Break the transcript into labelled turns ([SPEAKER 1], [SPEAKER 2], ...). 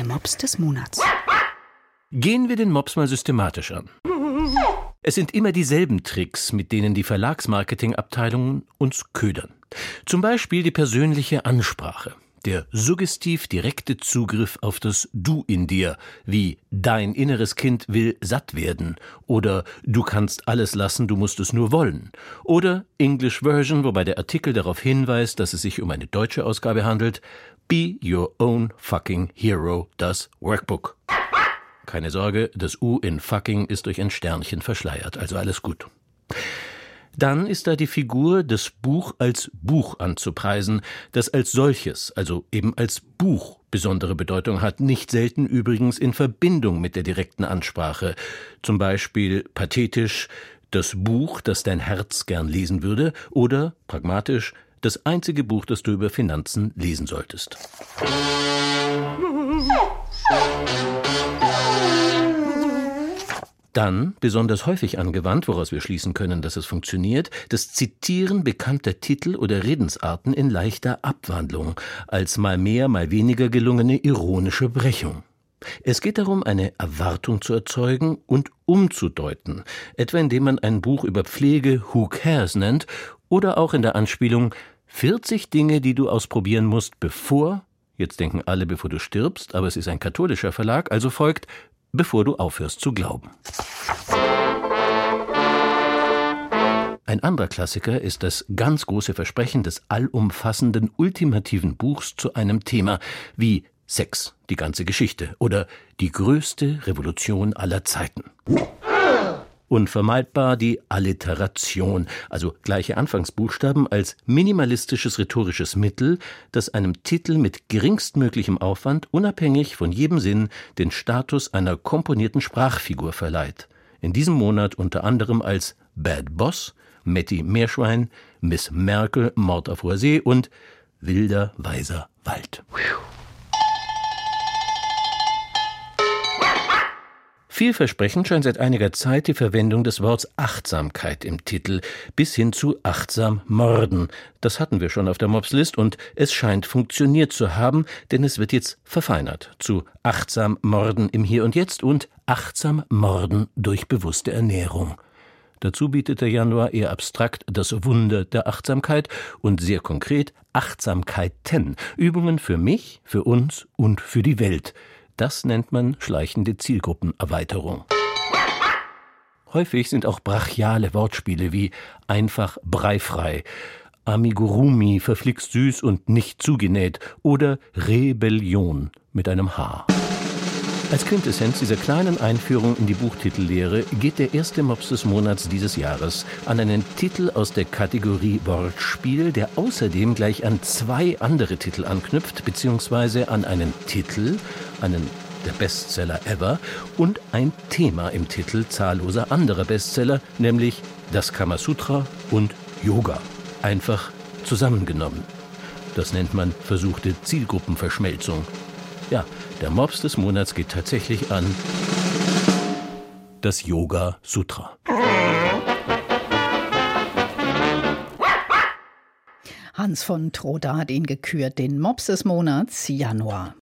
[SPEAKER 1] Mops des Monats.
[SPEAKER 2] Gehen wir den Mops mal systematisch an. Es sind immer dieselben Tricks, mit denen die Verlagsmarketingabteilungen uns ködern. Zum Beispiel die persönliche Ansprache, der suggestiv direkte Zugriff auf das Du in dir, wie dein inneres Kind will satt werden oder du kannst alles lassen, du musst es nur wollen oder English Version, wobei der Artikel darauf hinweist, dass es sich um eine deutsche Ausgabe handelt, Be Your Own Fucking Hero, das Workbook. Keine Sorge, das U in fucking ist durch ein Sternchen verschleiert, also alles gut. Dann ist da die Figur, das Buch als Buch anzupreisen, das als solches, also eben als Buch, besondere Bedeutung hat, nicht selten übrigens in Verbindung mit der direkten Ansprache. Zum Beispiel pathetisch das Buch, das dein Herz gern lesen würde, oder pragmatisch das einzige Buch, das du über Finanzen lesen solltest. Dann, besonders häufig angewandt, woraus wir schließen können, dass es funktioniert, das Zitieren bekannter Titel oder Redensarten in leichter Abwandlung, als mal mehr, mal weniger gelungene ironische Brechung. Es geht darum, eine Erwartung zu erzeugen und umzudeuten, etwa indem man ein Buch über Pflege Who Cares nennt oder auch in der Anspielung 40 Dinge, die du ausprobieren musst, bevor, jetzt denken alle, bevor du stirbst, aber es ist ein katholischer Verlag, also folgt bevor du aufhörst zu glauben. Ein anderer Klassiker ist das ganz große Versprechen des allumfassenden ultimativen Buchs zu einem Thema wie Sex, die ganze Geschichte oder die größte Revolution aller Zeiten. Unvermeidbar die Alliteration, also gleiche Anfangsbuchstaben als minimalistisches rhetorisches Mittel, das einem Titel mit geringstmöglichem Aufwand unabhängig von jedem Sinn den Status einer komponierten Sprachfigur verleiht. In diesem Monat unter anderem als Bad Boss, Matty Meerschwein, Miss Merkel, Mord auf hoher See und Wilder Weiser Wald. Vielversprechend scheint seit einiger Zeit die Verwendung des Worts Achtsamkeit im Titel bis hin zu achtsam morden. Das hatten wir schon auf der Mobslist und es scheint funktioniert zu haben, denn es wird jetzt verfeinert zu achtsam morden im Hier und Jetzt und achtsam morden durch bewusste Ernährung. Dazu bietet der Januar eher abstrakt das Wunder der Achtsamkeit und sehr konkret Achtsamkeiten, Übungen für mich, für uns und für die Welt. Das nennt man schleichende Zielgruppenerweiterung. Häufig sind auch brachiale Wortspiele wie einfach breifrei, Amigurumi verflixt süß und nicht zugenäht oder Rebellion mit einem H. Als Quintessenz dieser kleinen Einführung in die Buchtitellehre geht der erste Mops des Monats dieses Jahres an einen Titel aus der Kategorie Wortspiel, der außerdem gleich an zwei andere Titel anknüpft, beziehungsweise an einen Titel, einen der Bestseller ever und ein Thema im Titel zahlloser anderer Bestseller, nämlich das Kamasutra und Yoga. Einfach zusammengenommen. Das nennt man versuchte Zielgruppenverschmelzung. Ja, der Mops des Monats geht tatsächlich an das Yoga Sutra.
[SPEAKER 1] Hans von Troda hat ihn gekürt, den Mops des Monats Januar.